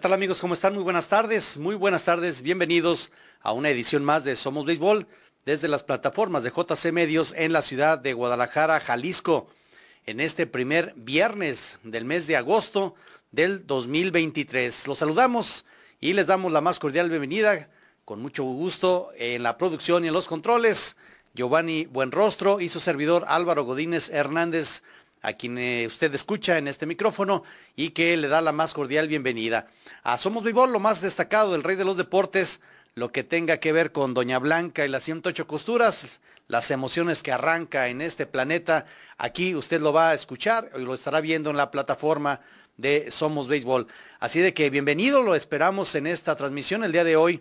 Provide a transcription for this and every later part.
Tal amigos? ¿Cómo están? Muy buenas tardes, muy buenas tardes, bienvenidos a una edición más de Somos Béisbol desde las plataformas de JC Medios en la ciudad de Guadalajara, Jalisco, en este primer viernes del mes de agosto del 2023. Los saludamos y les damos la más cordial bienvenida, con mucho gusto en la producción y en los controles, Giovanni Buenrostro y su servidor Álvaro Godínez Hernández a quien eh, usted escucha en este micrófono y que le da la más cordial bienvenida. A Somos Béisbol, lo más destacado del rey de los deportes, lo que tenga que ver con Doña Blanca y las 108 costuras, las emociones que arranca en este planeta. Aquí usted lo va a escuchar y lo estará viendo en la plataforma de Somos Béisbol. Así de que bienvenido, lo esperamos en esta transmisión. El día de hoy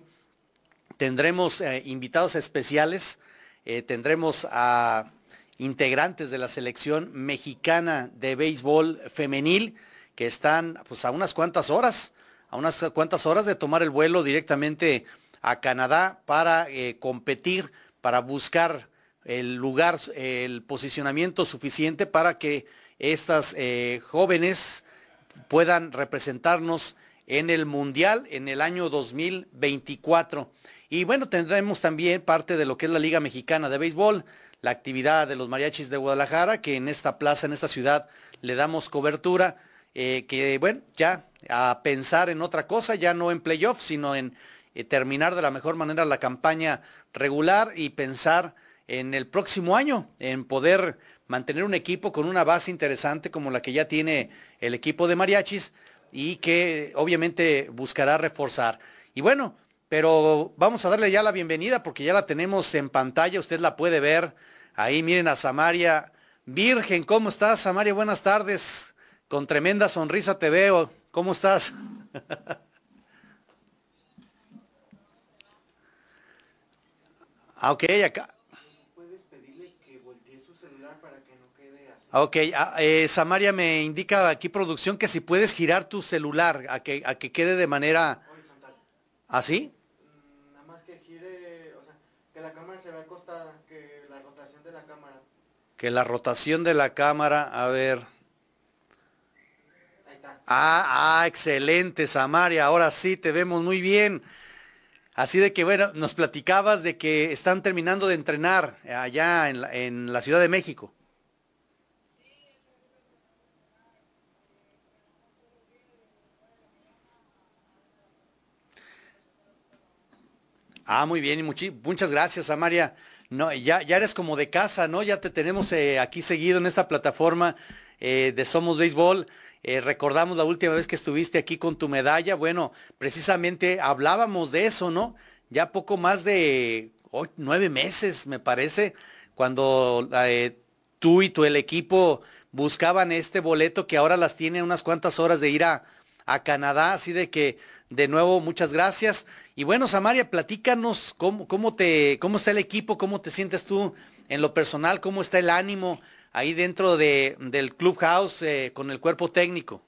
tendremos eh, invitados especiales, eh, tendremos a integrantes de la selección mexicana de béisbol femenil que están pues a unas cuantas horas, a unas cuantas horas de tomar el vuelo directamente a Canadá para eh, competir, para buscar el lugar, el posicionamiento suficiente para que estas eh, jóvenes puedan representarnos en el Mundial en el año 2024. Y bueno, tendremos también parte de lo que es la Liga Mexicana de Béisbol, la actividad de los mariachis de Guadalajara, que en esta plaza, en esta ciudad, le damos cobertura, eh, que bueno, ya a pensar en otra cosa, ya no en playoff, sino en eh, terminar de la mejor manera la campaña regular y pensar en el próximo año, en poder mantener un equipo con una base interesante como la que ya tiene el equipo de mariachis y que obviamente buscará reforzar. Y bueno, pero vamos a darle ya la bienvenida porque ya la tenemos en pantalla, usted la puede ver Ahí miren a Samaria. Virgen, ¿cómo estás, Samaria? Buenas tardes. Con tremenda sonrisa te veo. ¿Cómo estás? ah, ok, acá. ¿Puedes pedirle que voltee su celular para que no quede así? Ah, ok, ah, eh, Samaria me indica aquí producción que si puedes girar tu celular a que, a que quede de manera... Horizontal. ¿Así? Que la rotación de la cámara, a ver. Ah, ah, excelente, Samaria. Ahora sí te vemos muy bien. Así de que, bueno, nos platicabas de que están terminando de entrenar allá en la, en la Ciudad de México. Ah, muy bien, y muchas gracias, Samaria. No, ya, ya eres como de casa, ¿no? Ya te tenemos eh, aquí seguido en esta plataforma eh, de Somos Béisbol. Eh, recordamos la última vez que estuviste aquí con tu medalla. Bueno, precisamente hablábamos de eso, ¿no? Ya poco más de nueve meses, me parece, cuando tú y tu el equipo buscaban este boleto que ahora las tiene unas cuantas horas de ir a, a Canadá. Así de que de nuevo, muchas gracias. Y bueno, Samaria, platícanos cómo, cómo, te, cómo está el equipo, cómo te sientes tú en lo personal, cómo está el ánimo ahí dentro de, del clubhouse eh, con el cuerpo técnico.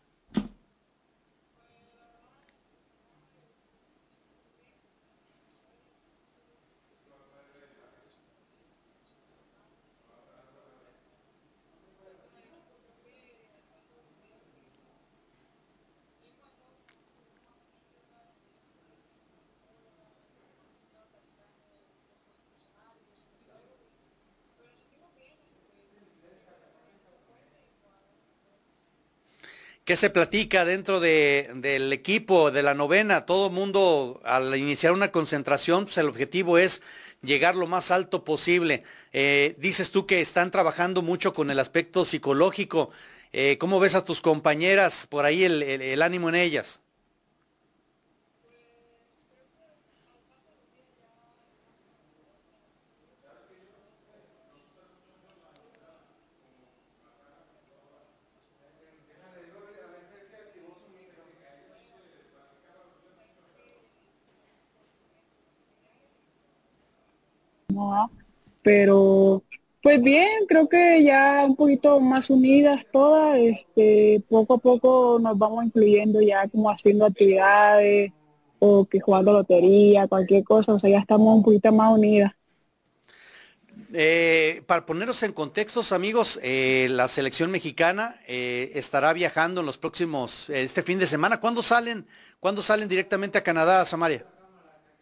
¿Qué se platica dentro del equipo de la novena? Todo mundo al iniciar una concentración, pues el objetivo es llegar lo más alto posible. Eh, dices tú que están trabajando mucho con el aspecto psicológico. Eh, ¿Cómo ves a tus compañeras por ahí el ánimo en ellas? Pero pues bien, creo que ya un poquito más unidas todas, este, poco a poco nos vamos incluyendo ya como haciendo actividades o que jugando lotería, cualquier cosa, o sea, ya estamos un poquito más unidas. Eh, para ponernos en contextos, amigos, eh, la selección mexicana eh, estará viajando en los próximos, este fin de semana. ¿Cuándo salen? ¿Cuándo salen directamente a Canadá, Samaria?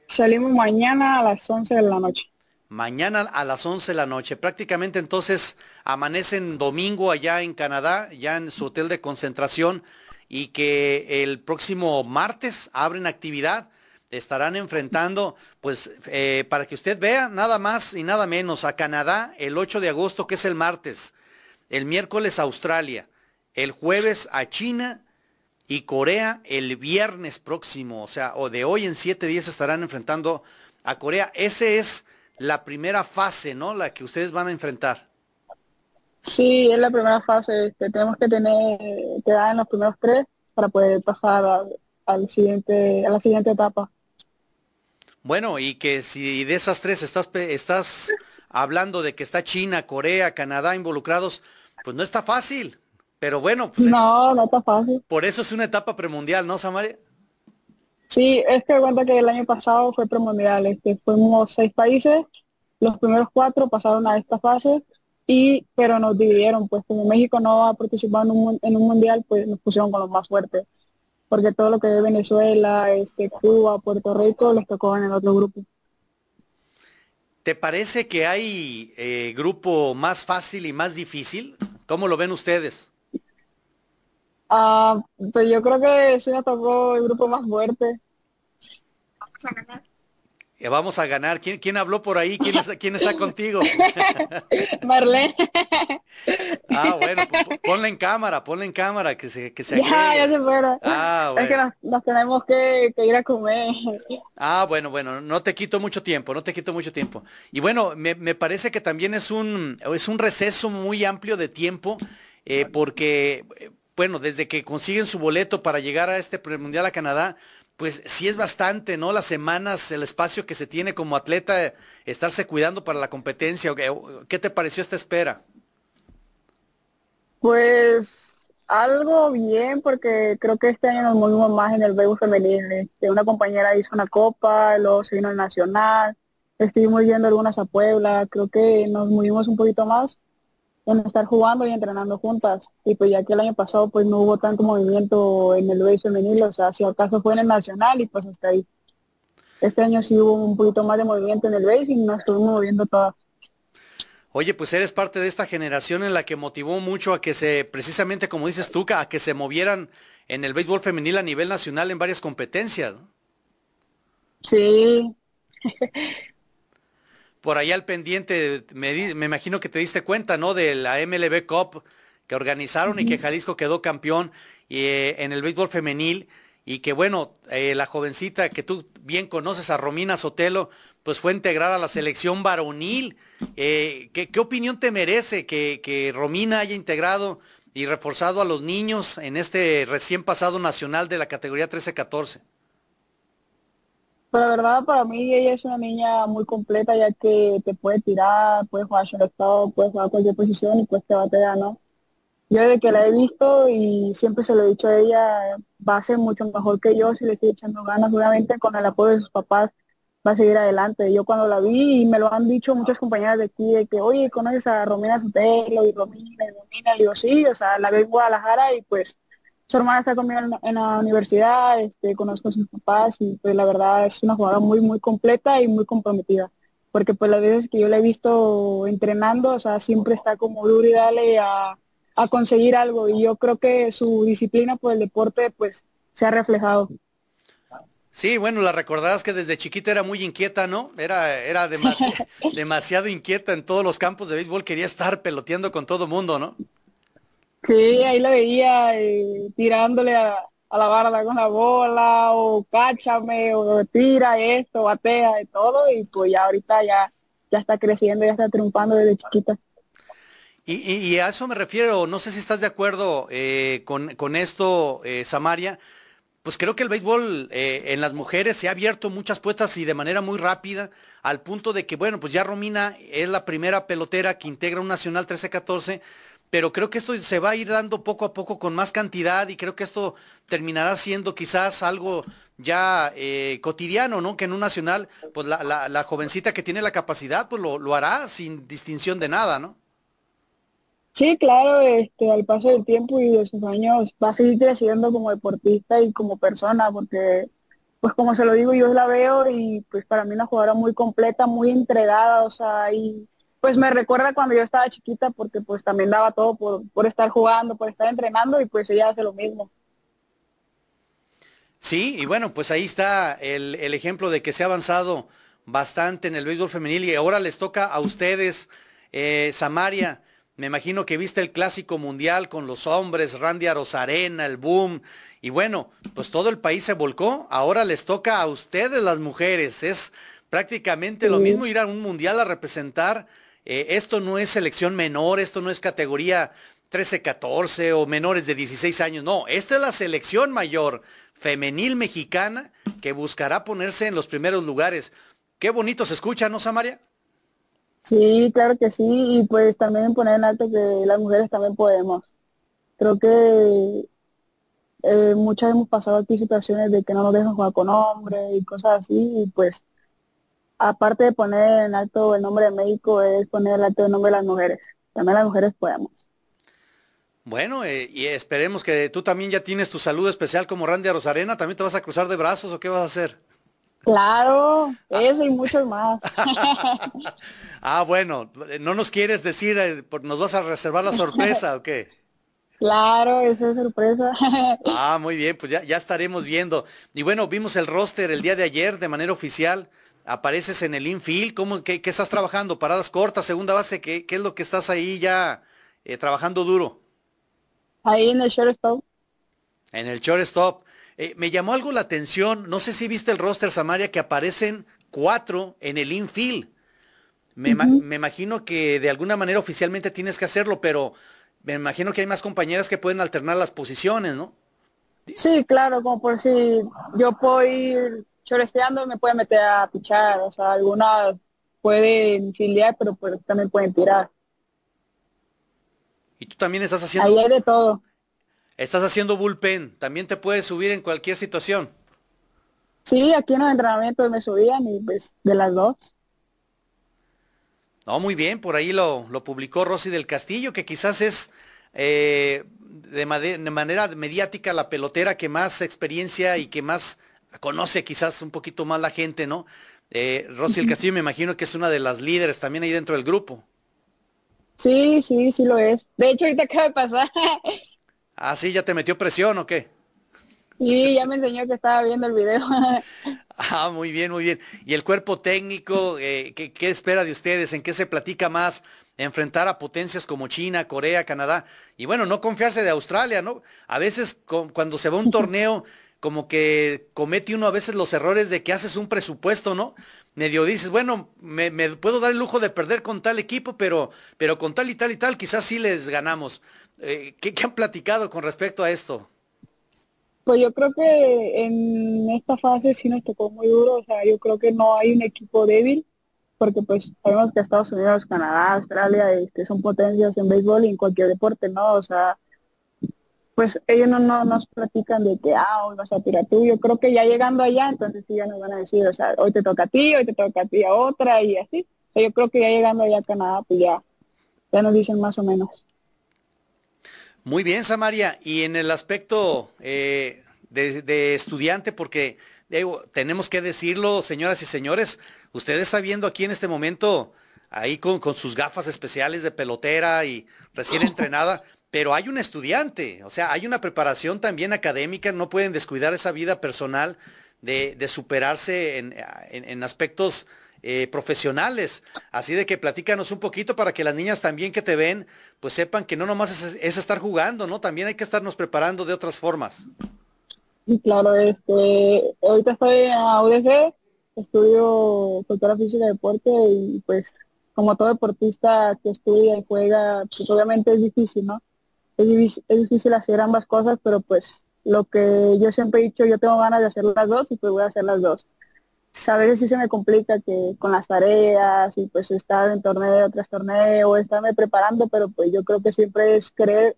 Salimos mañana a las 11 de la noche. Mañana a las 11 de la noche. Prácticamente entonces amanecen domingo allá en Canadá, ya en su hotel de concentración, y que el próximo martes abren actividad estarán enfrentando, pues eh, para que usted vea, nada más y nada menos, a Canadá el 8 de agosto, que es el martes, el miércoles a Australia, el jueves a China y Corea el viernes próximo, o sea, o de hoy en siete días estarán enfrentando a Corea. Esa es la primera fase, ¿no? La que ustedes van a enfrentar. Sí, es la primera fase. Este, tenemos que tener, quedar en los primeros tres para poder pasar al siguiente, a la siguiente etapa. Bueno, y que si de esas tres estás, estás hablando de que está China, Corea, Canadá involucrados, pues no está fácil. Pero bueno, pues, no, no está fácil. Por eso es una etapa premundial, ¿no, Samaria? Sí, es que cuenta que el año pasado fue premundial, este, fuimos seis países, los primeros cuatro pasaron a esta fase, y pero nos dividieron, pues como México no va a participar en un, en un mundial, pues nos pusieron con los más fuertes porque todo lo que es Venezuela, este, Cuba, Puerto Rico, les tocó en el otro grupo. ¿Te parece que hay eh, grupo más fácil y más difícil? ¿Cómo lo ven ustedes? Ah, pues yo creo que sí me tocó el grupo más fuerte. Eh, vamos a ganar. ¿Quién, quién habló por ahí? ¿Quién, quién está contigo? Marlene. ah, bueno, ponle en cámara, ponle en cámara, que se, que se Ya, ya se fuera. Ah, Es que nos, tenemos que, ir a comer. Ah, bueno, bueno, no te quito mucho tiempo, no te quito mucho tiempo. Y bueno, me, me parece que también es un, es un receso muy amplio de tiempo, eh, porque, eh, bueno, desde que consiguen su boleto para llegar a este mundial a Canadá, pues sí es bastante, ¿no? Las semanas, el espacio que se tiene como atleta, estarse cuidando para la competencia. ¿Qué te pareció esta espera? Pues algo bien, porque creo que este año nos movimos más en el béisbol femenino. Este, una compañera hizo una copa, luego se vino al nacional, estuvimos yendo algunas a Puebla, creo que nos movimos un poquito más en estar jugando y entrenando juntas. Y pues ya que el año pasado pues no hubo tanto movimiento en el base femenil, o sea, si acaso fue en el nacional y pues hasta ahí. Este año sí hubo un poquito más de movimiento en el base y nos estuvimos moviendo todas. Oye, pues eres parte de esta generación en la que motivó mucho a que se, precisamente como dices tú, a que se movieran en el béisbol femenil a nivel nacional en varias competencias. Sí, por ahí al pendiente, me, imagino que te diste cuenta, ¿no? De la MLB Cup que organizaron y que Jalisco quedó campeón eh, en el béisbol femenil y que bueno, eh, la jovencita que tú bien conoces, a Romina Sotelo, pues fue integrada a la selección varonil. Eh, ¿qué, opinión te merece que, que Romina haya integrado y reforzado a los niños en este recién pasado nacional de la categoría 13-14? Pero la verdad, para mí ella es una niña muy completa, ya que te puede tirar, puede jugar estado, puede jugar cualquier posición y pues te batea, ¿no? Yo desde que la he visto y siempre se lo he dicho a ella, va a ser mucho mejor que yo si le estoy echando ganas, obviamente con el apoyo de sus papás va a seguir adelante. Yo cuando la vi y me lo han dicho muchas compañeras de aquí, de que, oye, ¿conoces a Romina Sotelo y Romina y Romina? Y digo, sí, o sea, la veo en Guadalajara y pues su hermana está conmigo en, la universidad, este, conozco a sus papás y pues la verdad es una jugadora muy, muy completa y muy comprometida. Porque pues las veces que yo la he visto entrenando, o sea, siempre está como duro y dale a, conseguir algo. Y yo creo que su disciplina por el deporte pues se ha reflejado. Sí, bueno, la recordarás que desde chiquita era muy inquieta, ¿no? Era, era demasiado inquieta en todos los campos de béisbol, quería estar peloteando con todo mundo, ¿no? Sí, ahí la veía eh, tirándole a, la barra con la bola, o cáchame, o tira esto, batea, de todo, y pues ya ahorita ya, ya está creciendo, ya está triunfando desde chiquita. Y, a eso me refiero, no sé si estás de acuerdo eh, con, esto, eh, Samaria, pues creo que el béisbol eh, en las mujeres se ha abierto muchas puertas y de manera muy rápida, al punto de que, bueno, pues ya Romina es la primera pelotera que integra un Nacional 13-14, pero creo que esto se va a ir dando poco a poco con más cantidad y creo que esto terminará siendo quizás algo ya eh, cotidiano, ¿no? Que en un nacional, pues la, jovencita que tiene la capacidad, pues lo, lo hará sin distinción de nada, ¿no? Sí, claro, este, al paso del tiempo y de sus años va a seguir creciendo como deportista y como persona, porque, pues como se lo digo, yo la veo y pues para mí una jugadora muy completa, muy entregada, o sea, y pues me recuerda cuando yo estaba chiquita, porque pues también daba todo por, por estar jugando, por estar entrenando y pues ella hace lo mismo. Sí, y bueno, pues ahí está el, el ejemplo de que se ha avanzado bastante en el béisbol femenil y ahora les toca a ustedes, eh, Samaria. Me imagino que viste el clásico mundial con los hombres, Randy Arozarena, el boom. Y bueno, pues todo el país se volcó. Ahora les toca a ustedes las mujeres. Es prácticamente lo mismo ir a un mundial a representar. Eh, esto no es selección menor, esto no es categoría 13-14 o menores de 16 años. No, esta es la selección mayor femenil mexicana que buscará ponerse en los primeros lugares. Qué bonito se escucha, ¿no, Samaria? Sí, claro que sí, y pues también poner en alto que las mujeres también podemos. Creo que eh, muchas hemos pasado aquí situaciones de que no nos dejan jugar con hombres y cosas así, y pues aparte de poner en alto el nombre de México, es poner en alto el nombre de las mujeres. También las mujeres podemos. Bueno, eh, y esperemos que tú también ya tienes tu saludo especial como Randy Rosarena, ¿también te vas a cruzar de brazos o qué vas a hacer? Claro, eso y muchos más. ah, bueno, no nos quieres decir, eh, nos vas a reservar la sorpresa o qué? Claro, eso es sorpresa. ah, muy bien, pues ya, ya estaremos viendo. Y bueno, vimos el roster el día de ayer de manera oficial. Apareces en el infield, ¿cómo, qué, estás trabajando? ¿Paradas cortas, segunda base? ¿Qué, qué es lo que estás ahí ya eh, trabajando duro? Ahí en el shortstop. En el shortstop. Eh, me llamó algo la atención, no sé si viste el roster Samaria que aparecen cuatro en el infield. Me, me, imagino que de alguna manera oficialmente tienes que hacerlo, pero me imagino que hay más compañeras que pueden alternar las posiciones, ¿no? Sí, claro, como por si yo puedo ir choresteando, me pueden meter a pichar, o sea, algunas pueden filiar, pero pues también pueden tirar. ¿Y tú también estás haciendo? Ahí hay de todo. Estás haciendo bullpen, también te puedes subir en cualquier situación. Sí, aquí en los entrenamientos me subían y pues de las dos. No, muy bien, por ahí lo, lo publicó Rosy del Castillo, que quizás es eh, de, manera mediática la pelotera que más experiencia y que más conoce quizás un poquito más la gente, ¿no? Eh, Rosy del Castillo me imagino que es una de las líderes también ahí dentro del grupo. Sí, sí, sí lo es. De hecho, ahorita acaba de pasar. Ah, sí, ya te metió presión o qué? Sí, ya me enseñó que estaba viendo el video. ah, muy bien, muy bien. ¿Y el cuerpo técnico, eh, ¿qué, ¿qué, espera de ustedes? ¿En qué se platica más? Enfrentar a potencias como China, Corea, Canadá. Y bueno, no confiarse de Australia, ¿no? A veces cuando se va un torneo, como que comete uno a veces los errores de que haces un presupuesto, ¿no? Medio dices, bueno, me, puedo dar el lujo de perder con tal equipo, pero, pero con tal y tal y tal, quizás sí les ganamos. Eh, ¿qué, han platicado con respecto a esto? Pues yo creo que en esta fase sí nos tocó muy duro, o sea, yo creo que no hay un equipo débil, porque pues sabemos que Estados Unidos, Canadá, Australia, este, son potencias en béisbol y en cualquier deporte, ¿no? O sea, pues ellos no, no nos platican de que, ah, hoy vas a tirar tú, yo creo que ya llegando allá, entonces sí ya nos van a decir, o sea, hoy te toca a ti, hoy te toca a ti a otra y así. O sea, yo creo que ya llegando allá a Canadá, pues ya, ya nos dicen más o menos. Muy bien, Samaria. Y en el aspecto eh, de, estudiante, porque tenemos que decirlo, señoras y señores, usted está viendo aquí en este momento, ahí con, sus gafas especiales de pelotera y recién entrenada, pero hay un estudiante, o sea, hay una preparación también académica, no pueden descuidar esa vida personal de, superarse en aspectos eh, profesionales. Así de que platícanos un poquito para que las niñas también que te ven, pues sepan que no nomás es, estar jugando, ¿no? También hay que estarnos preparando de otras formas. Sí, claro, este, ahorita estoy en UDG, estudio cultura física y deporte y pues como todo deportista que estudia y juega, pues obviamente es difícil, ¿no? Es, difícil hacer ambas cosas, pero pues lo que yo siempre he dicho, yo tengo ganas de hacer las dos y pues voy a hacer las dos. A veces sí se me complica que con las tareas y pues estar en torneo tras torneo, estarme preparando, pero pues yo creo que siempre es creer,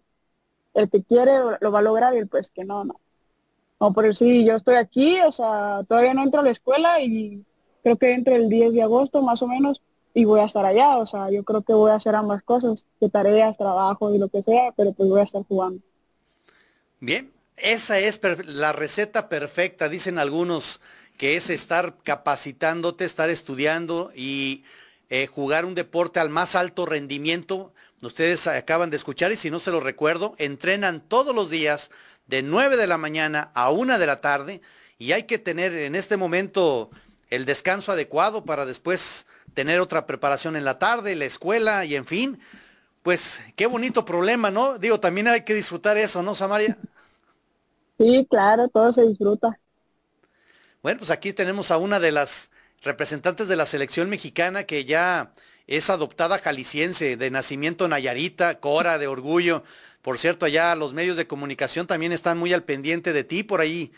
el que quiere lo va a lograr y el pues que no, no. No, por sí, yo estoy aquí, o sea, todavía no entro a la escuela y creo que entre el 10 de agosto más o menos y voy a estar allá, o sea, yo creo que voy a hacer ambas cosas, de tareas, trabajo y lo que sea, pero pues voy a estar jugando. Bien, esa es la receta perfecta, dicen algunos, que es estar capacitándote, estar estudiando y eh, jugar un deporte al más alto rendimiento. Ustedes acaban de escuchar y si no se lo recuerdo, entrenan todos los días de 9 de la mañana a 1 de la tarde y hay que tener en este momento el descanso adecuado para después tener otra preparación en la tarde, la escuela y en fin. Pues qué bonito problema, ¿no? Digo, también hay que disfrutar eso, ¿no, Samaria? Sí, claro, todo se disfruta. Bueno, pues aquí tenemos a una de las representantes de la selección mexicana que ya es adoptada jalisciense, de nacimiento Nayarita, Cora, de orgullo. Por cierto, allá los medios de comunicación también están muy al pendiente de ti. Por ahí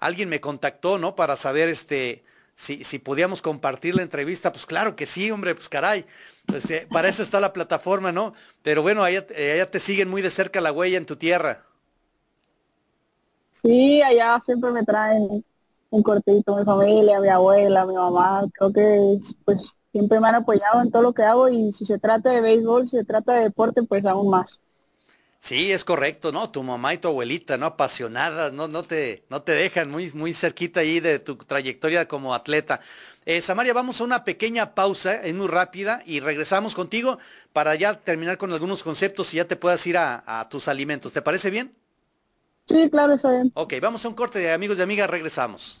alguien me contactó, ¿no? Para saber este, si, si podíamos compartir la entrevista, pues claro que sí, hombre, pues caray. Pues, para eso está la plataforma, ¿no? Pero bueno, allá, allá te siguen muy de cerca la huella en tu tierra. Sí, allá siempre me traen un cortito mi familia, mi abuela, mi mamá. Creo que pues siempre me han apoyado en todo lo que hago y si se trata de béisbol, si se trata de deporte, pues aún más. Sí, es correcto, ¿no? Tu mamá y tu abuelita, ¿no? Apasionadas, ¿no? No te, no te dejan muy, muy cerquita ahí de tu trayectoria como atleta. Eh, Samaria, vamos a una pequeña pausa, es muy rápida, y regresamos contigo para ya terminar con algunos conceptos y ya te puedas ir a, a tus alimentos. ¿Te parece bien? Sí, claro, está bien. Ok, vamos a un corte de amigos y amigas, regresamos.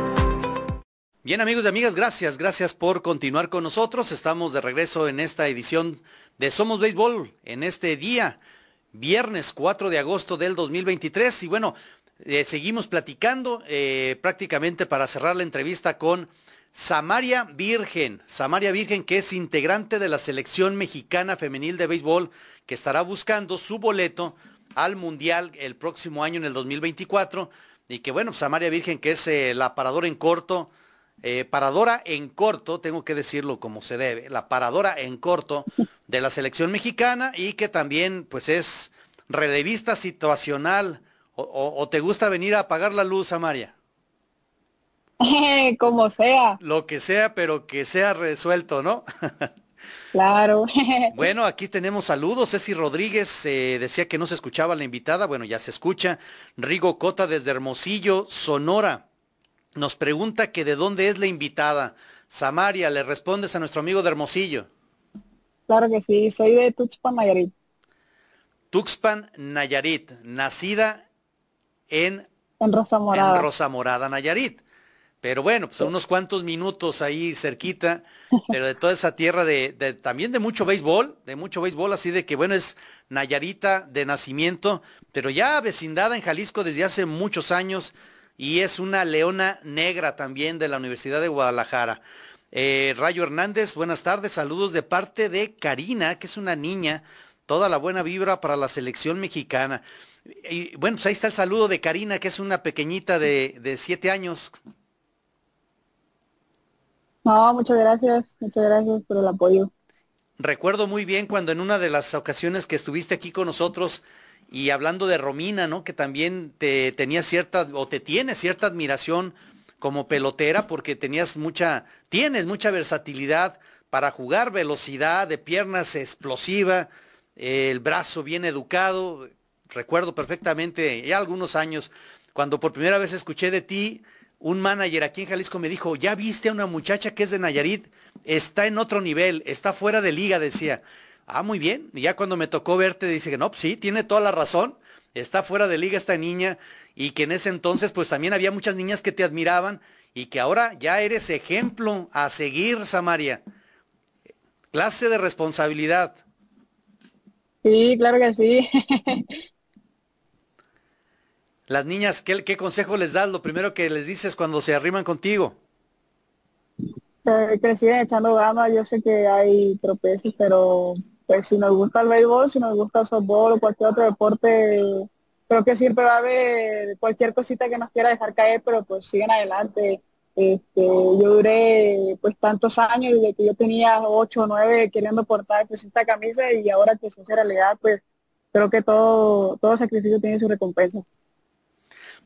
Bien amigos y amigas, gracias, gracias por continuar con nosotros. Estamos de regreso en esta edición de Somos Béisbol, en este día, viernes 4 de agosto del 2023. Y bueno, eh, seguimos platicando eh, prácticamente para cerrar la entrevista con Samaria Virgen. Samaria Virgen, que es integrante de la selección mexicana femenil de béisbol, que estará buscando su boleto al Mundial el próximo año en el 2024. Y que bueno, Samaria Virgen, que es la paradora en corto eh, paradora en corto, tengo que decirlo como se debe, la paradora en corto de la selección mexicana y que también pues es relevista situacional. ¿O, te gusta venir a apagar la luz, Amaria? como sea. Lo que sea, pero que sea resuelto, ¿no? claro. bueno, aquí tenemos saludos. Ceci Rodríguez eh, decía que no se escuchaba la invitada. Bueno, ya se escucha. Rigo Cota desde Hermosillo, Sonora. Nos pregunta que de dónde es la invitada. Samaria, le respondes a nuestro amigo de Hermosillo. Claro que sí, soy de Tuxpan, Nayarit. Tuxpan, Nayarit, nacida en, en Rosa Morada. En Rosa Morada, Nayarit. Pero bueno, pues unos cuantos minutos ahí cerquita, pero de toda esa tierra de, de, también de mucho béisbol, de mucho béisbol, así de que bueno, es Nayarita de nacimiento, pero ya vecindada en Jalisco desde hace muchos años, y es una leona negra también de la Universidad de Guadalajara. Eh, Rayo Hernández, buenas tardes, saludos de parte de Karina, que es una niña, toda la buena vibra para la selección mexicana. Y bueno, pues ahí está el saludo de Karina, que es una pequeñita de, de siete años. No, muchas gracias, muchas gracias por el apoyo. Recuerdo muy bien cuando en una de las ocasiones que estuviste aquí con nosotros, y hablando de Romina, ¿no? Que también te tenía cierta, o te tiene cierta admiración como pelotera, porque tenías mucha, tienes mucha versatilidad para jugar, velocidad de piernas explosiva, el brazo bien educado. Recuerdo perfectamente, ya algunos años, cuando por primera vez escuché de ti, un manager aquí en Jalisco me dijo, ya viste a una muchacha que es de Nayarit, está en otro nivel, está fuera de liga, decía. Ah, muy bien. Y ya cuando me tocó verte, dice que no, pues sí, tiene toda la razón. está fuera de liga esta niña y que en ese entonces pues también había muchas niñas que te admiraban y que ahora ya eres ejemplo a seguir, Samaria. Clase de responsabilidad. Sí, claro que sí. Las niñas, ¿qué, ¿qué, consejo les das? Lo primero que les dices cuando se arriman contigo. Eh, que echando ganas, yo sé que hay tropezones, pero pues si nos gusta el béisbol, si nos gusta el softball o cualquier otro deporte, creo que siempre va a haber cualquier cosita que nos quiera dejar caer, pero pues siguen adelante. Este, yo duré pues tantos años desde que yo tenía ocho o nueve queriendo portar pues esta camisa y ahora que se hace realidad pues creo que todo, todo sacrificio tiene su recompensa.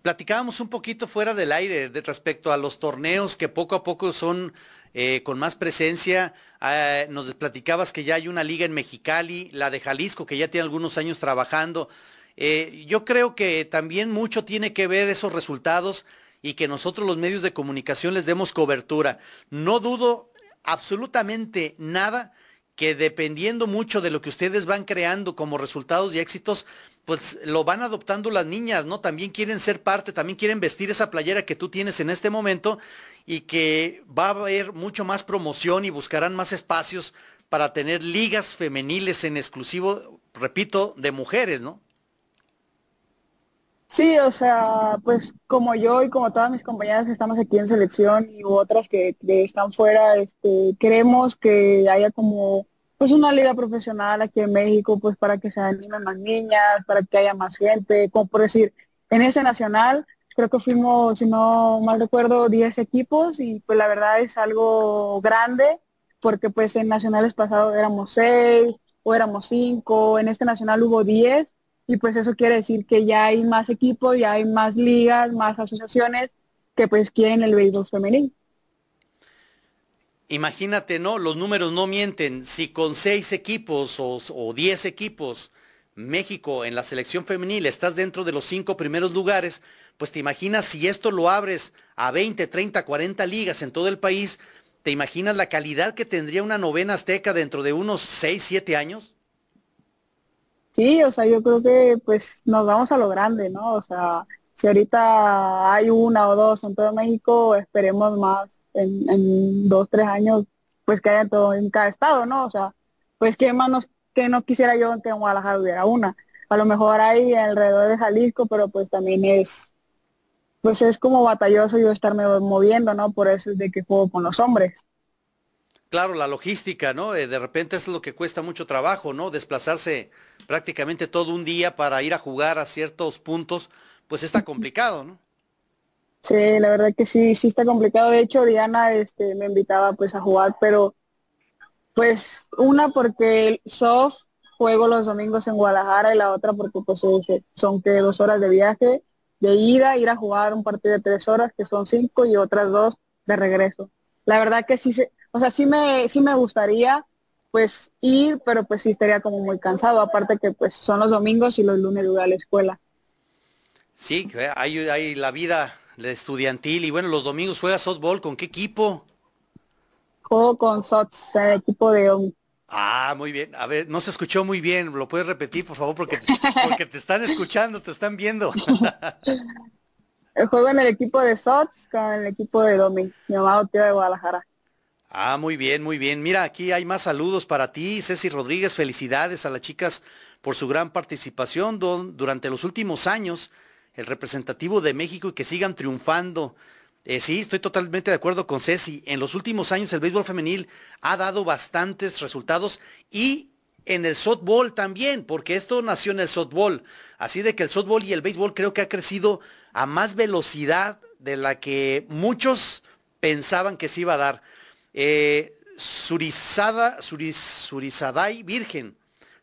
Platicábamos un poquito fuera del aire respecto a los torneos que poco a poco son eh, con más presencia. Eh, nos platicabas que ya hay una liga en Mexicali, la de Jalisco, que ya tiene algunos años trabajando. Eh, yo creo que también mucho tiene que ver esos resultados y que nosotros los medios de comunicación les demos cobertura. No dudo absolutamente nada que dependiendo mucho de lo que ustedes van creando como resultados y éxitos, pues lo van adoptando las niñas, ¿no? También quieren ser parte, también quieren vestir esa playera que tú tienes en este momento y que va a haber mucho más promoción y buscarán más espacios para tener ligas femeniles en exclusivo, repito, de mujeres, ¿no? Sí, o sea, pues como yo y como todas mis compañeras que estamos aquí en selección y otras que, que están fuera, este, queremos que haya como pues una liga profesional aquí en México, pues para que se animen más niñas, para que haya más gente, como por decir, en ese nacional creo que fuimos, si no mal recuerdo, 10 equipos y pues la verdad es algo grande, porque pues en nacionales pasados éramos 6 o éramos 5, en este nacional hubo 10 y pues eso quiere decir que ya hay más equipos, ya hay más ligas, más asociaciones que pues quieren el béisbol femenino. Imagínate, ¿no? Los números no mienten. Si con seis equipos o, diez equipos México en la selección femenil estás dentro de los cinco primeros lugares, pues te imaginas si esto lo abres a 20, 30, 40 ligas en todo el país, ¿te imaginas la calidad que tendría una novena azteca dentro de unos seis, siete años? Sí, o sea, yo creo que pues nos vamos a lo grande, ¿no? O sea, si ahorita hay una o dos en todo México, esperemos más en, dos, tres años, pues que haya todo en cada estado, ¿no? O sea, pues qué más que no quisiera yo que en Guadalajara hubiera una. A lo mejor hay alrededor de Jalisco, pero pues también es, pues es como batalloso yo estarme moviendo, ¿no? Por eso es de que juego con los hombres. Claro, la logística, ¿no? Eh, de repente es lo que cuesta mucho trabajo, ¿no? Desplazarse prácticamente todo un día para ir a jugar a ciertos puntos, pues está complicado, ¿no? Sí, la verdad que sí, sí está complicado. De hecho, Diana este, me invitaba pues a jugar, pero pues una porque soft juego los domingos en Guadalajara y la otra porque pues son que dos horas de viaje de ida, ir a jugar un partido de tres horas, que son cinco, y otras dos de regreso. La verdad que sí, se, o sea, sí me, sí me gustaría pues ir, pero pues sí estaría como muy cansado, aparte que pues son los domingos y los lunes voy a la escuela. Sí, hay, hay la vida estudiantil. Y bueno, los domingos juega softball. ¿Con qué equipo? Juego con SOTS, el equipo de OMI. Ah, muy bien. A ver, no se escuchó muy bien. ¿Lo puedes repetir, por favor? Porque, porque te están escuchando, te están viendo. Juego en el equipo de SOTS con el equipo de Domi, mi amado tío de Guadalajara. Ah, muy bien, muy bien. Mira, aquí hay más saludos para ti, Ceci Rodríguez. Felicidades a las chicas por su gran participación durante los últimos años el representativo de México y que sigan triunfando. Eh, sí, estoy totalmente de acuerdo con Ceci. En los últimos años el béisbol femenil ha dado bastantes resultados y en el softball también, porque esto nació en el softball. Así de que el softball y el béisbol creo que ha crecido a más velocidad de la que muchos pensaban que se iba a dar. Eh, Surizada, Surizaday Virgen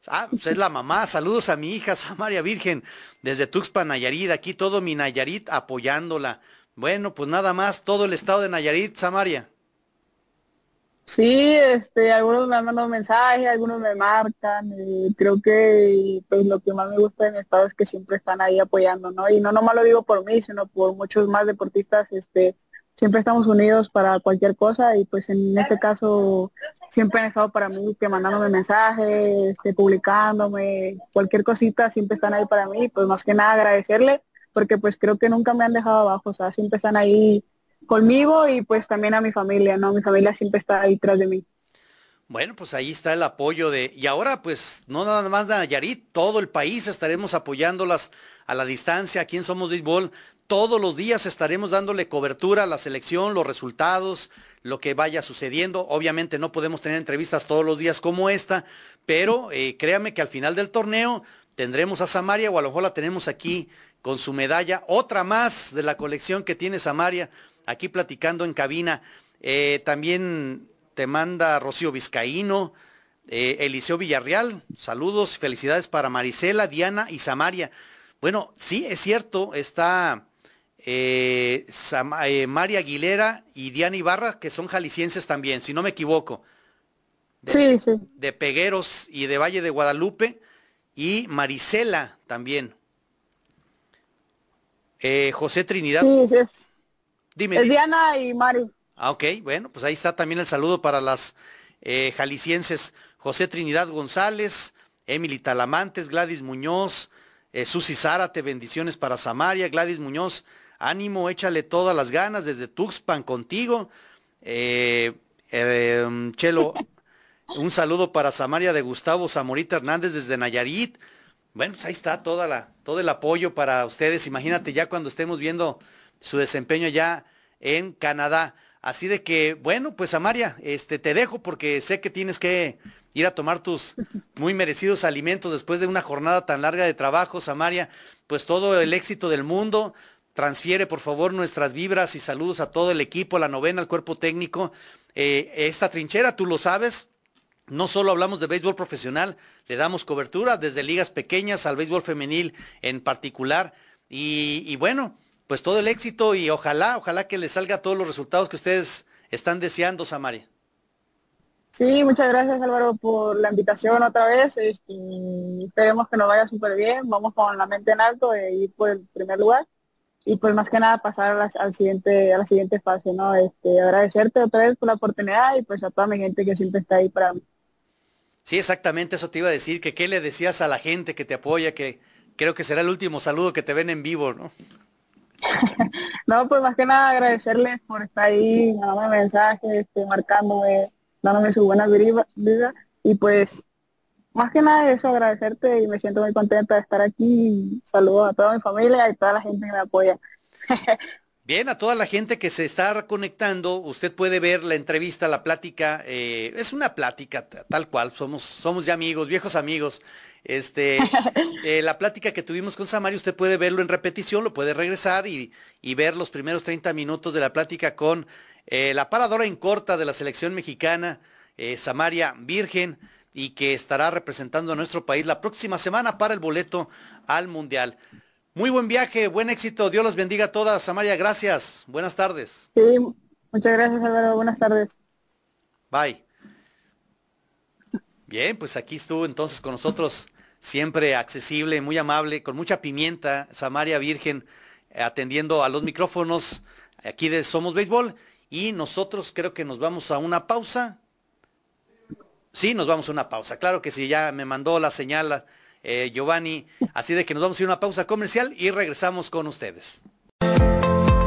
Ah, pues es la mamá. Saludos a mi hija Samaria Virgen desde Tuxpan, Nayarit. Aquí todo mi Nayarit apoyándola. Bueno, pues nada más, todo el estado de Nayarit, Samaria. Sí, este, algunos me han mandado mensajes, algunos me marcan. creo que pues, lo que más me gusta de mi estado es que siempre están ahí apoyando, ¿no? Y no nomás lo digo por mí, sino por muchos más deportistas, este, siempre estamos unidos para cualquier cosa y pues en este caso siempre han estado para mí que mandándome mensajes, este, publicándome, cualquier cosita siempre están ahí para mí, pues más que nada agradecerle porque pues creo que nunca me han dejado abajo, o sea, siempre están ahí conmigo y pues también a mi familia, ¿no? Mi familia siempre está ahí tras de mí. Bueno, pues ahí está el apoyo de... Y ahora, pues, no nada más Nayarit, todo el país estaremos apoyándolas a la distancia aquí en Somos Béisbol. Todos los días estaremos dándole cobertura a la selección, los resultados, lo que vaya sucediendo. Obviamente no podemos tener entrevistas todos los días como esta, pero eh, créame que al final del torneo tendremos a Samaria o a lo mejor la tenemos aquí con su medalla, otra más de la colección que tiene Samaria, aquí platicando en cabina. Eh, también te manda Rocío Vizcaíno, eh, Eliseo Villarreal, saludos, felicidades para Marisela, Diana y Samaria. Bueno, sí, es cierto, está eh, eh, María Aguilera y Diana Ibarra, que son jaliscienses también, si no me equivoco. sí, sí. De Pegueros y de Valle de Guadalupe, y Marisela también. José Trinidad. Sí, sí es. Dime. Es Diana y Mari. Ah, ok, bueno, pues ahí está también el saludo para las eh, jaliscienses. José Trinidad González, Emily Talamantes, Gladys Muñoz, eh, Susi Zárate, bendiciones para Samaria, Gladys Muñoz, ánimo, échale todas las ganas desde Tuxpan contigo. Eh, em, Chelo, un saludo para Samaria de Gustavo Zamorita Hernández desde Nayarit. Bueno, pues ahí está toda la, todo el apoyo para ustedes. Imagínate ya cuando estemos viendo su desempeño ya en Canadá. Así de que, bueno, pues Amaria, este, te dejo porque sé que tienes que ir a tomar tus muy merecidos alimentos después de una jornada tan larga de trabajo, Samaria. Pues todo el éxito del mundo. Transfiere, por favor, nuestras vibras y saludos a todo el equipo, a la novena, al cuerpo técnico. Eh, esta trinchera, tú lo sabes, no solo hablamos de béisbol profesional, le damos cobertura desde ligas pequeñas al béisbol femenil en particular. Y, bueno, pues todo el éxito y ojalá, ojalá que les salga todos los resultados que ustedes están deseando, Samaria. Sí, muchas gracias Álvaro por la invitación otra vez. Este, esperemos que nos vaya súper bien. Vamos con la mente en alto e ir por el primer lugar. Y pues más que nada pasar a la, al siguiente, a la siguiente fase, ¿no? Este, agradecerte otra vez por la oportunidad y pues a toda mi gente que siempre está ahí para mí. Sí, exactamente, eso te iba a decir, que qué le decías a la gente que te apoya, que creo que será el último saludo que te ven en vivo, ¿no? no, pues más que nada agradecerles por estar ahí, mandándome mensajes, este, marcándome, dándome su buena vida y pues más que nada eso agradecerte y me siento muy contenta de estar aquí. Saludos a toda mi familia y toda la gente que me apoya. Bien, a toda la gente que se está conectando, usted puede ver la entrevista, la plática, eh, es una plática tal cual, somos, somos ya amigos, viejos amigos. Este, eh, la plática que tuvimos con Samaria, usted puede verlo en repetición, lo puede regresar y, ver los primeros 30 minutos de la plática con eh, la paradora en corta de la selección mexicana, Samaria Virgen, y que estará representando a nuestro país la próxima semana para el boleto al Mundial. Muy buen viaje, buen éxito, Dios los bendiga a todas. Samaria, gracias. Buenas tardes. Sí, muchas gracias, Álvaro. Buenas tardes. Bye. Bien, pues aquí estuvo entonces con nosotros, siempre accesible, muy amable, con mucha pimienta, Samaria Virgen, atendiendo a los micrófonos aquí de Somos Béisbol. Y nosotros creo que nos vamos a una pausa. Sí, nos vamos a una pausa. Claro que sí, ya me mandó la señal eh, Giovanni. Así de que nos vamos a ir a una pausa comercial y regresamos con ustedes.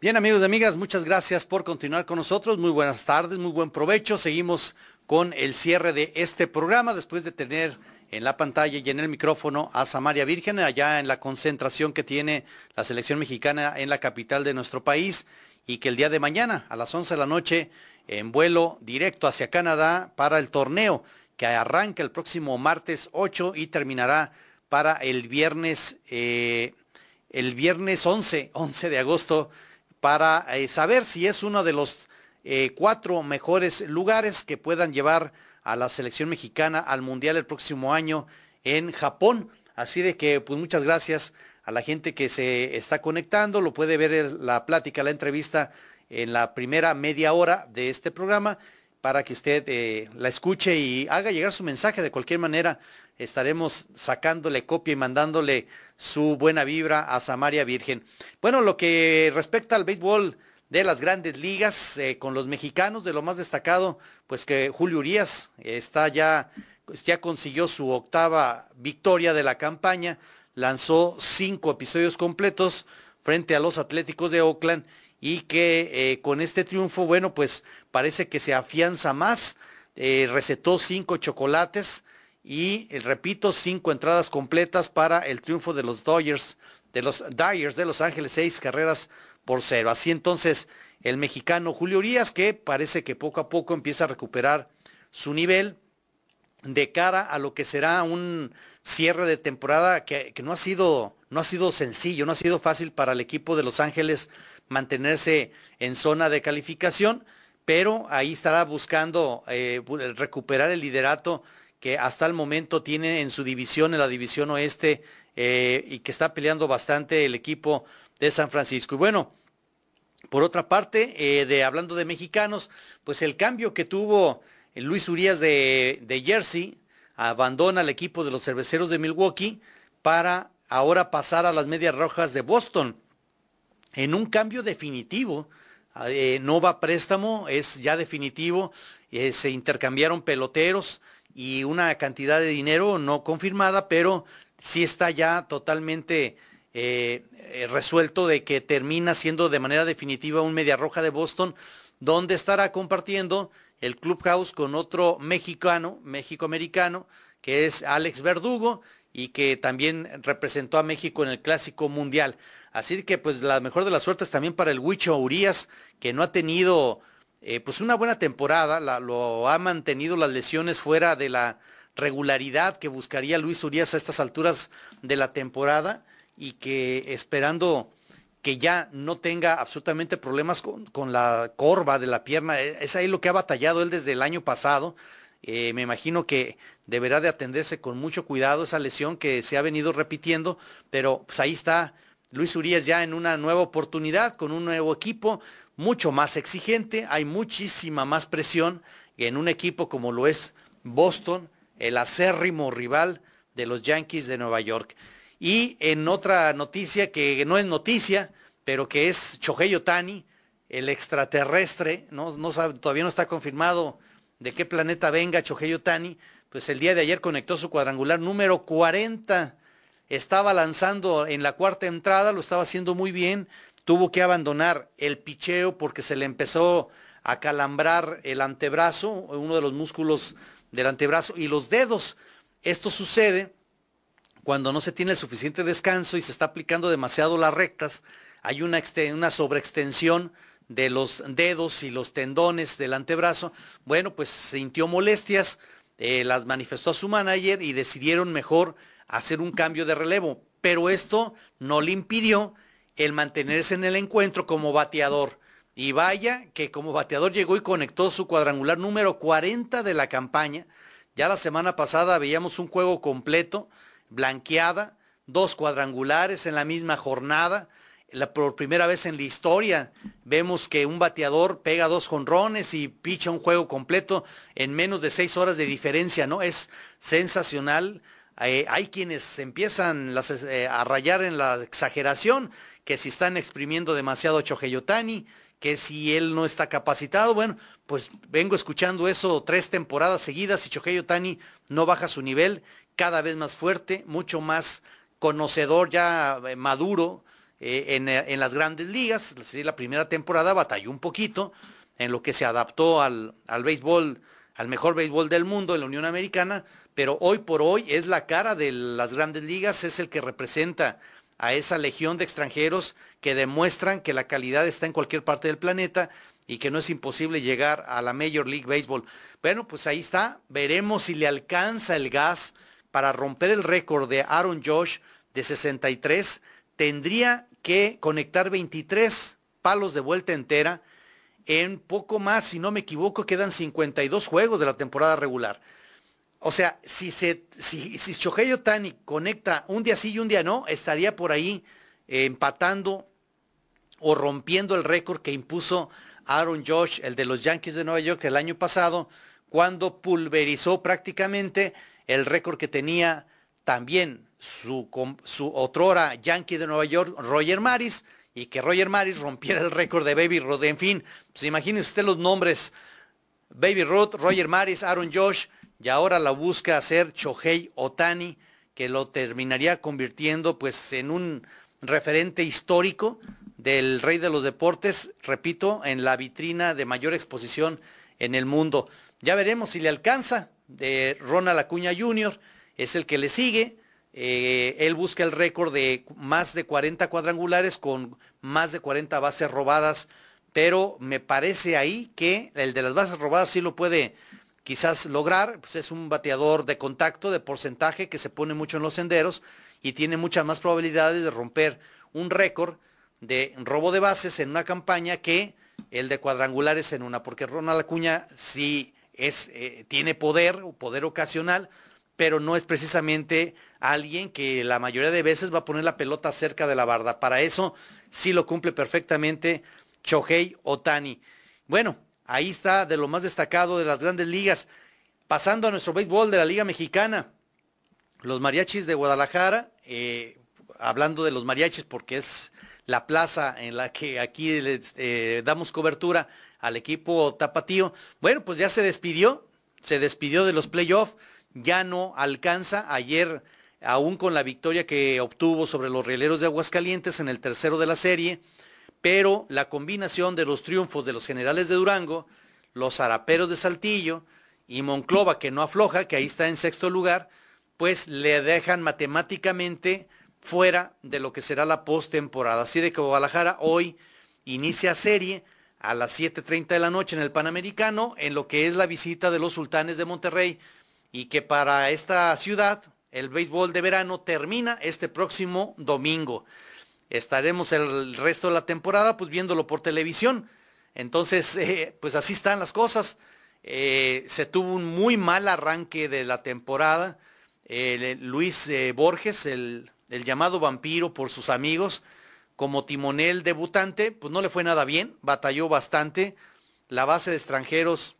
Bien amigos y amigas, muchas gracias por continuar con nosotros. Muy buenas tardes, muy buen provecho. Seguimos con el cierre de este programa después de tener en la pantalla y en el micrófono a Samaria Virgen, allá en la concentración que tiene la selección mexicana en la capital de nuestro país y que el día de mañana a las 11 de la noche en vuelo directo hacia Canadá para el torneo que arranca el próximo martes 8 y terminará para el viernes, eh, el viernes 11, 11 de agosto para eh, saber si es uno de los eh, cuatro mejores lugares que puedan llevar a la selección mexicana al Mundial el próximo año en Japón. Así de que, pues muchas gracias a la gente que se está conectando. Lo puede ver la plática, la entrevista en la primera media hora de este programa para que usted eh, la escuche y haga llegar su mensaje. De cualquier manera, estaremos sacándole copia y mandándole su buena vibra a Samaria Virgen. Bueno, lo que respecta al béisbol de las grandes ligas eh, con los mexicanos, de lo más destacado, pues que Julio Urias está ya, pues ya consiguió su octava victoria de la campaña, lanzó cinco episodios completos frente a los Atléticos de Oakland y que eh, con este triunfo, bueno, pues parece que se afianza más, eh, recetó cinco chocolates y, repito, cinco entradas completas para el triunfo de los Dodgers, de los Dyers de Los Ángeles, seis carreras por cero. Así entonces, el mexicano Julio Urias, que parece que poco a poco empieza a recuperar su nivel de cara a lo que será un cierre de temporada que, que no ha sido no ha sido sencillo, no ha sido fácil para el equipo de Los Ángeles mantenerse en zona de calificación, pero ahí estará buscando eh, recuperar el liderato que hasta el momento tiene en su división, en la división oeste, eh, y que está peleando bastante el equipo de San Francisco. Y bueno, por otra parte, eh, de, hablando de mexicanos, pues el cambio que tuvo Luis Urias de, de Jersey, abandona el equipo de los cerveceros de Milwaukee para ahora pasar a las medias rojas de Boston en un cambio definitivo. Eh, no va préstamo, es ya definitivo. Se intercambiaron peloteros y una cantidad de dinero no confirmada, pero sí está ya totalmente eh, resuelto de que termina siendo de manera definitiva un media roja de Boston, donde estará compartiendo el clubhouse con otro mexicano, México-americano, que es Alex Verdugo, y que también representó a México en el Clásico Mundial. Así que pues la mejor de las suertes también para el Huicho Urias, que no ha tenido eh, pues una buena temporada, lo ha mantenido las lesiones fuera de la regularidad que buscaría Luis Urias a estas alturas de la temporada y que esperando que ya no tenga absolutamente problemas con, con la corva de la pierna, e, es ahí lo que ha batallado él desde el año pasado. Eh, me imagino que deberá de atenderse con mucho cuidado esa lesión que se ha venido repitiendo, pero pues ahí está Luis Urias ya en una nueva oportunidad, con un nuevo equipo, mucho más exigente, hay muchísima más presión en un equipo como lo es Boston, el acérrimo rival de los Yankees de Nueva York. Y en otra noticia que no es noticia, pero que es Shohei Otani, el extraterrestre, todavía no está confirmado de qué planeta venga Shohei Otani, pues el día de ayer conectó su cuadrangular número 40 estaba lanzando en la cuarta entrada, lo estaba haciendo muy bien, tuvo que abandonar el picheo porque se le empezó a calambrar el antebrazo, uno de los músculos del antebrazo y los dedos. Esto sucede cuando no se tiene el suficiente descanso y se está aplicando demasiado las rectas, hay una, una sobreextensión de los dedos y los tendones del antebrazo. Bueno, pues sintió molestias, eh, las manifestó a su manager y decidieron mejor hacer un cambio de relevo, pero esto no le impidió el mantenerse en el encuentro como bateador. Y vaya que como bateador llegó y conectó su cuadrangular número 40 de la campaña. Ya la semana pasada veíamos un juego completo, blanqueada, dos cuadrangulares en la misma jornada. La, por primera vez en la historia vemos que un bateador pega dos jonrones y picha un juego completo en menos de seis horas de diferencia, ¿no? Es sensacional eh, hay quienes empiezan eh, a rayar en la exageración, que si están exprimiendo demasiado a Choheyotani, que si él no está capacitado, bueno, pues vengo escuchando eso tres temporadas seguidas y Choheyotani no baja su nivel, cada vez más fuerte, mucho más conocedor ya eh, maduro en, las grandes ligas. La primera temporada batalló un poquito en lo que se adaptó al, al béisbol al mejor béisbol del mundo en la Unión Americana, pero hoy por hoy es la cara de las grandes ligas, es el que representa a esa legión de extranjeros que demuestran que la calidad está en cualquier parte del planeta y que no es imposible llegar a la Major League Baseball. Bueno, pues ahí está, veremos si le alcanza el gas para romper el récord de Aaron Josh de 63, tendría que conectar 23 palos de vuelta entera en poco más, si no me equivoco, quedan 52 juegos de la temporada regular. O sea, si, se, si, si Shohei conecta un día sí y un día no, estaría por ahí eh, empatando o rompiendo el récord que impuso Aaron Josh, el de los Yankees de Nueva York, el año pasado, cuando pulverizó prácticamente el récord que tenía también su, su otrora Yankee de Nueva York, Roger Maris, y que Roger Maris rompiera el récord de Baby Ruth. En fin, pues imagínense usted los nombres. Baby Ruth, Roger Maris, Aaron Josh, y ahora la busca hacer Chohei Otani, que lo terminaría convirtiendo pues en un referente histórico del rey de los deportes, repito, en la vitrina de mayor exposición en el mundo. Ya veremos si le alcanza. De Ronald Acuña Jr. es el que le sigue. Eh, él busca el récord de más de 40 cuadrangulares con más de 40 bases robadas, pero me parece ahí que el de las bases robadas sí lo puede quizás lograr, pues es un bateador de contacto, de porcentaje que se pone mucho en los senderos y tiene muchas más probabilidades de romper un récord de robo de bases en una campaña que el de cuadrangulares en una, porque Ronald Acuña sí es, eh, tiene poder, poder ocasional, pero no es precisamente alguien que la mayoría de veces va a poner la pelota cerca de la barda. Para eso sí lo cumple perfectamente Chohei Otani. Bueno, ahí está de lo más destacado de las grandes ligas. Pasando a nuestro béisbol de la Liga Mexicana, los mariachis de Guadalajara, eh, hablando de los mariachis porque es la plaza en la que aquí eh, damos cobertura al equipo tapatío, bueno, pues ya se despidió, se despidió de los playoffs ya no alcanza. Ayer, aún con la victoria que obtuvo sobre los rieleros de Aguascalientes en el tercero de la serie, pero la combinación de los triunfos de los generales de Durango, los araperos de Saltillo y Monclova, que no afloja, que ahí está en sexto lugar, pues le dejan matemáticamente fuera de lo que será la postemporada. Así de que Guadalajara hoy inicia serie a las 7.30 de la noche en el Panamericano, en lo que es la visita de los sultanes de Monterrey y que para esta ciudad el béisbol de verano termina este próximo domingo. Estaremos el resto de la temporada pues viéndolo por televisión. Entonces, eh, pues así están las cosas. Eh, se tuvo un muy mal arranque de la temporada. Luis eh, Borges, el, el llamado vampiro por sus amigos, como timonel debutante, pues no le fue nada bien, batalló bastante. La base de extranjeros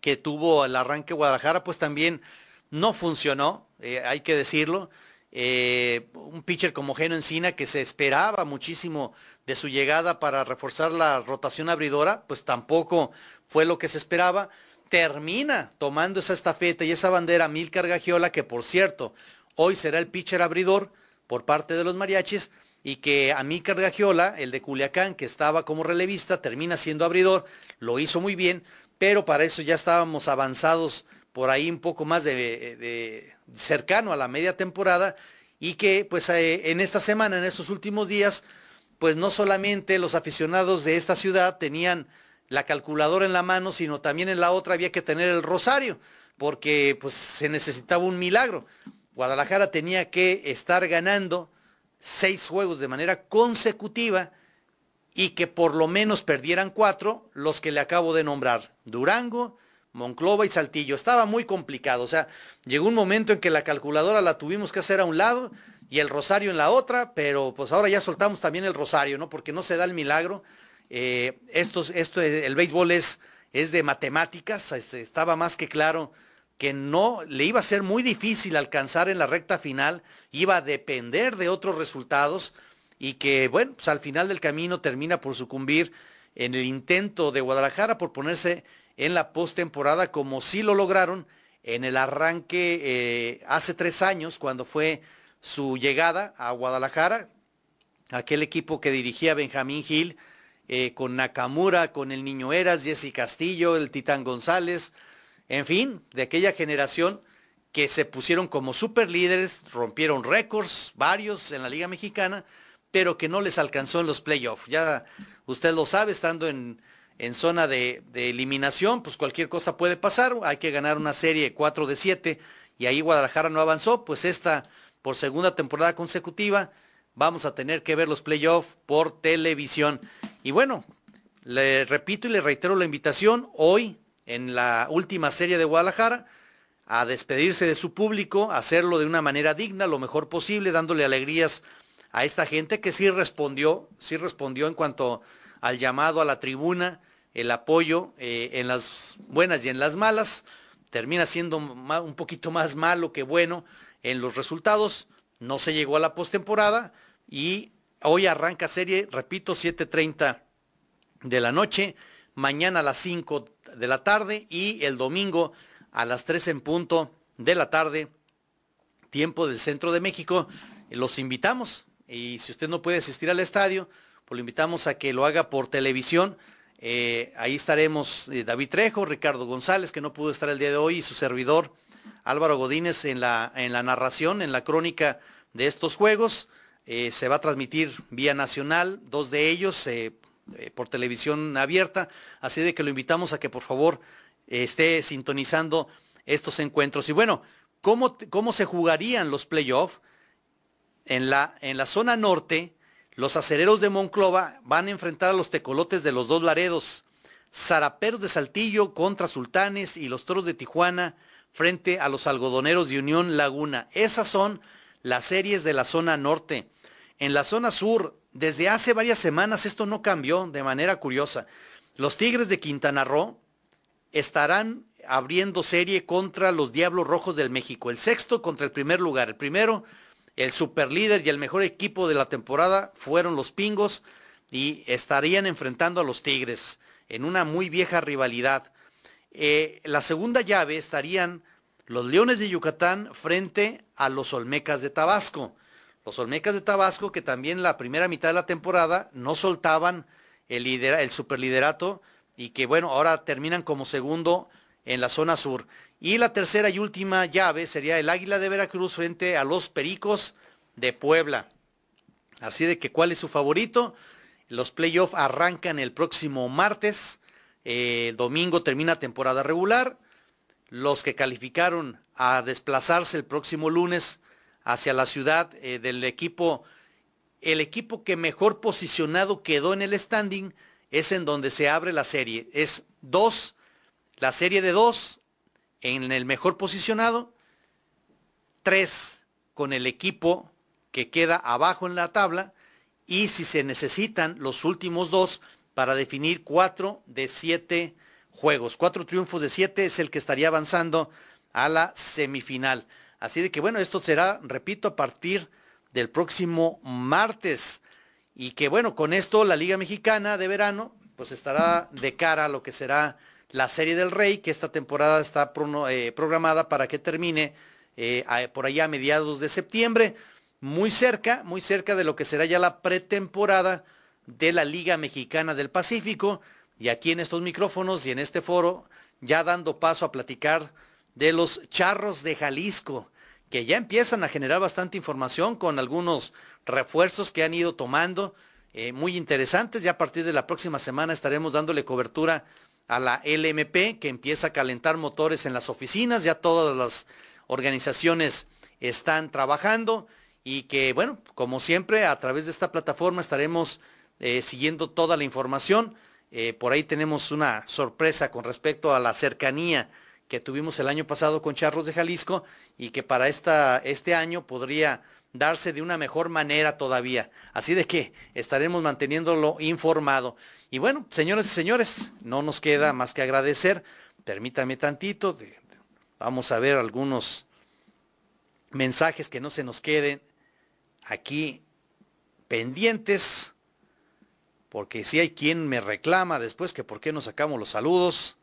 que tuvo el arranque Guadalajara, pues también no funcionó, eh, hay que decirlo. Eh, un pitcher como Geno Encina que se esperaba muchísimo de su llegada para reforzar la rotación abridora, pues tampoco fue lo que se esperaba. Termina tomando esa estafeta y esa bandera Milcar Gagiola, que por cierto, hoy será el pitcher abridor por parte de los mariachis, y que a Milcar Gagiola, el de Culiacán, que estaba como relevista, termina siendo abridor, lo hizo muy bien, pero para eso ya estábamos avanzados por ahí un poco más de, cercano a la media temporada y que pues eh, en esta semana, en estos últimos días, pues no solamente los aficionados de esta ciudad tenían la calculadora en la mano, sino también en la otra había que tener el rosario, porque pues se necesitaba un milagro. Guadalajara tenía que estar ganando seis juegos de manera consecutiva y que por lo menos perdieran cuatro los que le acabo de nombrar, Durango, Monclova y Saltillo. Estaba muy complicado, o sea, llegó un momento en que la calculadora la tuvimos que hacer a un lado y el rosario en la otra, pero pues ahora ya soltamos también el rosario, ¿no? Porque no se da el milagro. Eh, esto, el béisbol es, es de matemáticas, estaba más que claro que no le iba a ser muy difícil alcanzar en la recta final, iba a depender de otros resultados y que, bueno, pues al final del camino termina por sucumbir en el intento de Guadalajara por ponerse en la postemporada como sí lo lograron en el arranque eh, hace tres años cuando fue su llegada a Guadalajara, aquel equipo que dirigía Benjamín Gil, eh, con Nakamura, con el Niño Eras, Jesse Castillo, el Titán González, en fin, de aquella generación que se pusieron como super líderes, rompieron récords, varios en la Liga Mexicana, pero que no les alcanzó en los playoffs. Ya usted lo sabe, estando en, en zona de, de, eliminación, pues cualquier cosa puede pasar. Hay que ganar una serie 4 de 7 y ahí Guadalajara no avanzó. Pues esta, por segunda temporada consecutiva, vamos a tener que ver los playoffs por televisión. Y bueno, le repito y le reitero la invitación hoy en la última serie de Guadalajara a despedirse de su público, hacerlo de una manera digna, lo mejor posible, dándole alegrías a esta gente que sí respondió, sí respondió en cuanto al llamado a la tribuna, el apoyo eh, en las buenas y en las malas, termina siendo un poquito más malo que bueno en los resultados, no se llegó a la postemporada y hoy arranca serie, repito, 7.30 de la noche, mañana a las 5 de la tarde y el domingo a las 3 en punto de la tarde, tiempo del centro de México. Los invitamos y si usted no puede asistir al estadio, pues lo invitamos a que lo haga por televisión. Eh, ahí estaremos eh, David Trejo, Ricardo González, que no pudo estar el día de hoy, y su servidor Álvaro Godínez en la, en la narración, en la crónica de estos juegos. Eh, se va a transmitir vía nacional, dos de ellos por televisión abierta, así de que lo invitamos a que por favor esté sintonizando estos encuentros. Y bueno, ¿cómo, cómo se jugarían los playoffs? En la, en la zona norte, los acereros de Monclova van a enfrentar a los tecolotes de los dos Laredos, zaraperos de Saltillo contra Sultanes y los toros de Tijuana frente a los algodoneros de Unión Laguna. Esas son las series de la zona norte. En la zona sur, desde hace varias semanas esto no cambió de manera curiosa. Los Tigres de Quintana Roo estarán abriendo serie contra los Diablos Rojos del México. El sexto contra el primer lugar. El primero, el superlíder y el mejor equipo de la temporada fueron los Pingos y estarían enfrentando a los Tigres en una muy vieja rivalidad. Eh, la segunda llave estarían los Leones de Yucatán frente a los Olmecas de Tabasco. Los Olmecas de Tabasco que también la primera mitad de la temporada no soltaban el, el superliderato y que bueno, ahora terminan como segundo en la zona sur. Y la tercera y última llave sería el Águila de Veracruz frente a los Pericos de Puebla. Así de que, ¿cuál es su favorito? Los playoffs arrancan el próximo martes. El domingo termina temporada regular. Los que calificaron a desplazarse el próximo lunes hacia la ciudad eh, del equipo, el equipo que mejor posicionado quedó en el standing es en donde se abre la serie. Es dos, la serie de dos en el mejor posicionado, tres con el equipo que queda abajo en la tabla y si se necesitan los últimos dos para definir cuatro de siete juegos. Cuatro triunfos de siete es el que estaría avanzando a la semifinal. Así de que bueno, esto será, repito, a partir del próximo martes. Y que bueno, con esto la Liga Mexicana de verano pues estará de cara a lo que será la Serie del Rey, que esta temporada está eh, programada para que termine eh, por allá a mediados de septiembre, muy cerca, muy cerca de lo que será ya la pretemporada de la Liga Mexicana del Pacífico. Y aquí en estos micrófonos y en este foro, ya dando paso a platicar de los charros de Jalisco, que ya empiezan a generar bastante información con algunos refuerzos que han ido tomando, eh, muy interesantes. Ya a partir de la próxima semana estaremos dándole cobertura a la LMP, que empieza a calentar motores en las oficinas. Ya todas las organizaciones están trabajando y que, bueno, como siempre, a través de esta plataforma estaremos eh, siguiendo toda la información. Eh, por ahí tenemos una sorpresa con respecto a la cercanía que tuvimos el año pasado con Charros de Jalisco y que para esta, este año podría darse de una mejor manera todavía. Así de que estaremos manteniéndolo informado. Y bueno, señores y señores, no nos queda más que agradecer. Permítame tantito, vamos a ver algunos mensajes que no se nos queden aquí pendientes, porque si hay quien me reclama después que por qué no sacamos los saludos.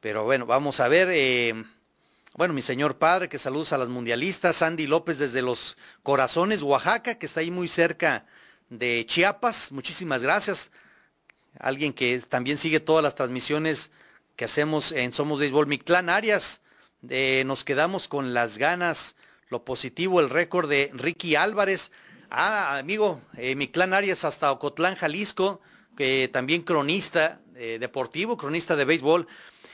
Pero bueno, vamos a ver. Eh, bueno, mi señor padre, que saludos a las mundialistas. Sandy López desde los Corazones, Oaxaca, que está ahí muy cerca de Chiapas. Muchísimas gracias. Alguien que también sigue todas las transmisiones que hacemos en Somos Béisbol. Mictlán Arias, eh, nos quedamos con las ganas, lo positivo, el récord de Ricky Álvarez. Ah, amigo, eh, Mictlán Arias hasta Ocotlán, Jalisco, que también cronista eh, deportivo, cronista de béisbol.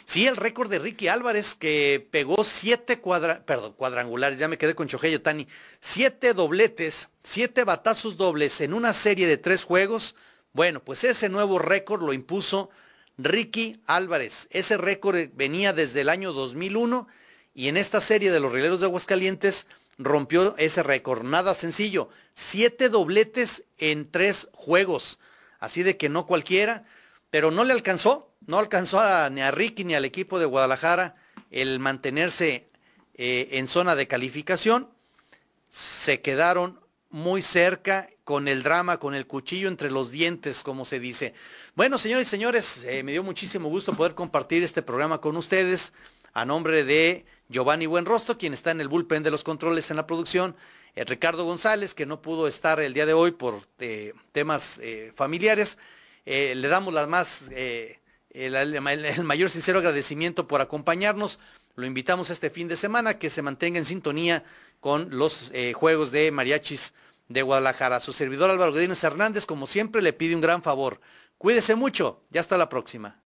Sí, el récord de Ricky Álvarez que pegó siete perdón, cuadrangulares, ya me quedé con Chojeyo Tani, siete dobletes, siete batazos dobles en una serie de tres juegos Bueno, pues ese nuevo récord lo impuso Ricky Álvarez. Ese récord venía desde el año 2001 y en esta serie de los rieleros de Aguascalientes rompió ese récord. Nada sencillo. Siete dobletes en tres juegos. Así de que no cualquiera, pero no le alcanzó. No alcanzó ni a Ricky ni al equipo de Guadalajara el mantenerse eh, en zona de calificación. Se quedaron muy cerca con el drama, con el cuchillo entre los dientes, como se dice. Bueno, señores y señores, eh, me dio muchísimo gusto poder compartir este programa con ustedes a nombre de Giovanni Buenrostro, quien está en el bullpen de los controles en la producción, eh, Ricardo González, que no pudo estar el día de hoy por temas familiares. Le damos más, el, mayor sincero agradecimiento por acompañarnos. Lo invitamos este fin de semana que se mantenga en sintonía con los juegos de mariachis de Guadalajara. Su servidor Álvaro Godínez Hernández, como siempre, le pide un gran favor. Cuídese mucho. Ya hasta la próxima.